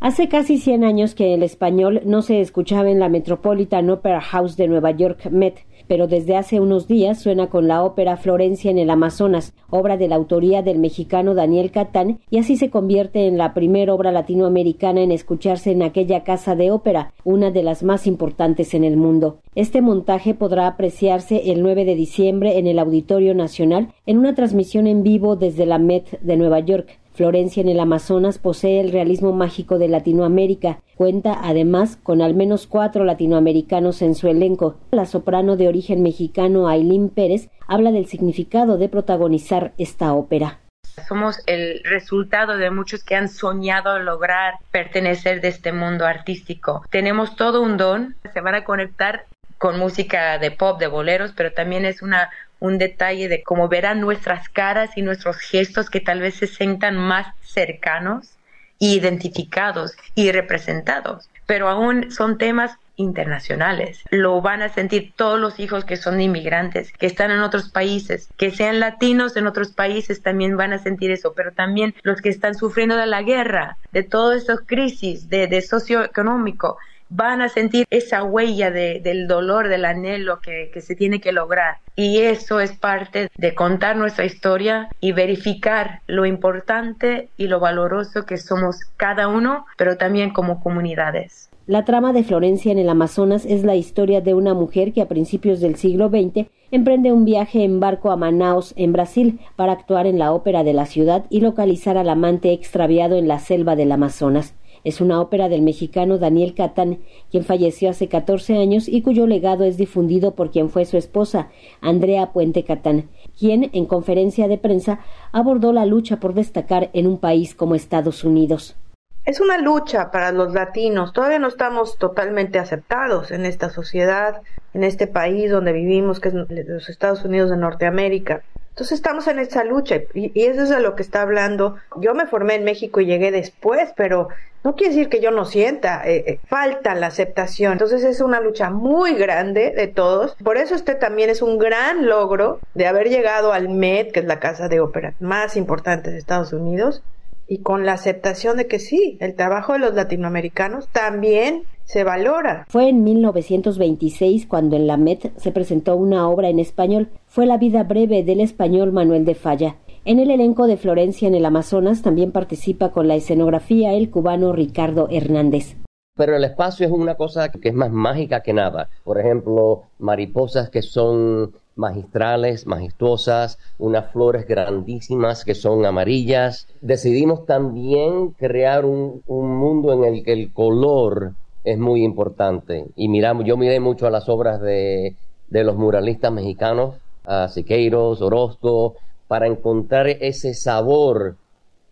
Hace casi 100 años que el español no se escuchaba en la Metropolitan Opera House de Nueva York, Met, pero desde hace unos días suena con la ópera Florencia en el Amazonas, obra de la autoría del mexicano Daniel Catán, y así se convierte en la primera obra latinoamericana en escucharse en aquella casa de ópera, una de las más importantes en el mundo. Este montaje podrá apreciarse el 9 de diciembre en el Auditorio Nacional en una transmisión en vivo desde la Met de Nueva York. Florencia en el Amazonas posee el realismo mágico de Latinoamérica. Cuenta además con al menos cuatro latinoamericanos en su elenco. La soprano de origen mexicano Aileen Pérez habla del significado de protagonizar esta ópera. Somos el resultado de muchos que han soñado lograr pertenecer de este mundo artístico. Tenemos todo un don, se van a conectar con música de pop, de boleros, pero también es una un detalle de cómo verán nuestras caras y nuestros gestos que tal vez se sientan más cercanos, identificados y representados. Pero aún son temas internacionales. Lo van a sentir todos los hijos que son inmigrantes, que están en otros países, que sean latinos en otros países también van a sentir eso, pero también los que están sufriendo de la guerra, de todas estas crisis, de, de socioeconómico, van a sentir esa huella de, del dolor, del anhelo que, que se tiene que lograr. Y eso es parte de contar nuestra historia y verificar lo importante y lo valoroso que somos cada uno, pero también como comunidades. La trama de Florencia en el Amazonas es la historia de una mujer que a principios del siglo XX emprende un viaje en barco a Manaus, en Brasil, para actuar en la ópera de la ciudad y localizar al amante extraviado en la selva del Amazonas. Es una ópera del mexicano Daniel Catán, quien falleció hace 14 años y cuyo legado es difundido por quien fue su esposa, Andrea Puente Catán, quien, en conferencia de prensa, abordó la lucha por destacar en un país como Estados Unidos. Es una lucha para los latinos. Todavía no estamos totalmente aceptados en esta sociedad, en este país donde vivimos, que es los Estados Unidos de Norteamérica. Entonces estamos en esa lucha y, eso es de lo que está hablando. Yo me formé en México y llegué después, pero no quiere decir que yo no sienta, eh, eh, falta la aceptación. Entonces es una lucha muy grande de todos. Por eso este también es un gran logro de haber llegado al Met, que es la casa de ópera más importante de Estados Unidos, y con la aceptación de que sí, el trabajo de los latinoamericanos también se valora. Fue en 1926 cuando en la Met se presentó una obra en español. Fue La vida breve del español Manuel de Falla. En el elenco de Florencia en el Amazonas también participa con la escenografía el cubano Ricardo Hernández. Pero el espacio es una cosa que es más mágica que nada. Por ejemplo, mariposas que son magistrales, majestuosas, unas flores grandísimas que son amarillas. Decidimos también crear un, mundo en el que el color es muy importante. Y miramos, yo miré mucho a las obras de, los muralistas mexicanos, a Siqueiros, Orozco, para encontrar ese sabor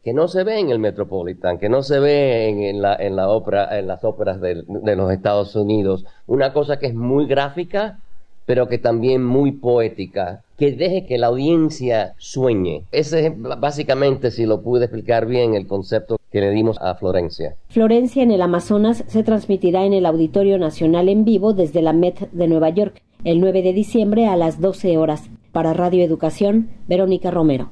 que no se ve en el Metropolitan, que no se ve en, la, en, la en las óperas de, de los Estados Unidos. Una cosa que es muy gráfica, pero que también muy poética, que deje que la audiencia sueñe. Ese es básicamente, si lo pude explicar bien, el concepto le dimos a Florencia. Florencia en el Amazonas se transmitirá en el Auditorio Nacional en vivo desde la Met de Nueva York el 9 de diciembre a las 12 horas. Para Radio Educación, Verónica Romero.